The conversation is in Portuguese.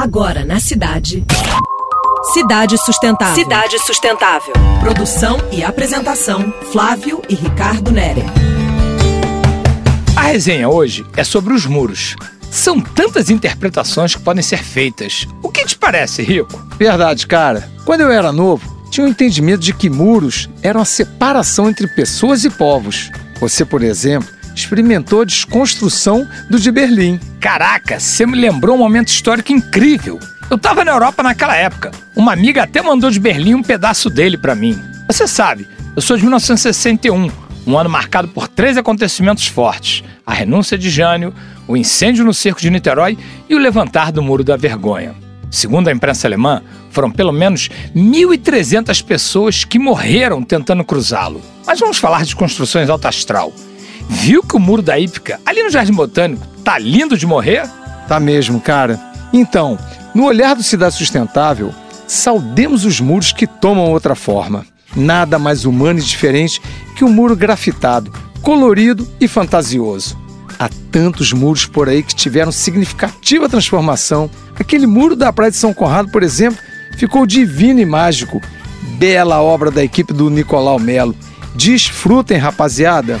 Agora na cidade. Cidade Sustentável. Cidade Sustentável. Produção e apresentação: Flávio e Ricardo Nere. A resenha hoje é sobre os muros. São tantas interpretações que podem ser feitas. O que te parece, Rico? Verdade, cara. Quando eu era novo, tinha o um entendimento de que muros eram a separação entre pessoas e povos. Você, por exemplo, experimentou a desconstrução do de Berlim. Caraca, você me lembrou um momento histórico incrível. Eu estava na Europa naquela época. Uma amiga até mandou de Berlim um pedaço dele para mim. Você sabe, eu sou de 1961, um ano marcado por três acontecimentos fortes: a renúncia de Jânio, o incêndio no cerco de Niterói e o levantar do Muro da Vergonha. Segundo a imprensa alemã, foram pelo menos 1.300 pessoas que morreram tentando cruzá-lo. Mas vamos falar de construções alto astral. Viu que o muro da Ípica, ali no Jardim Botânico, tá lindo de morrer? Tá mesmo, cara. Então, no olhar do Cidade Sustentável, saudemos os muros que tomam outra forma. Nada mais humano e diferente que um muro grafitado, colorido e fantasioso. Há tantos muros por aí que tiveram significativa transformação. Aquele muro da Praia de São Conrado, por exemplo, ficou divino e mágico. Bela obra da equipe do Nicolau Melo. Desfrutem, rapaziada!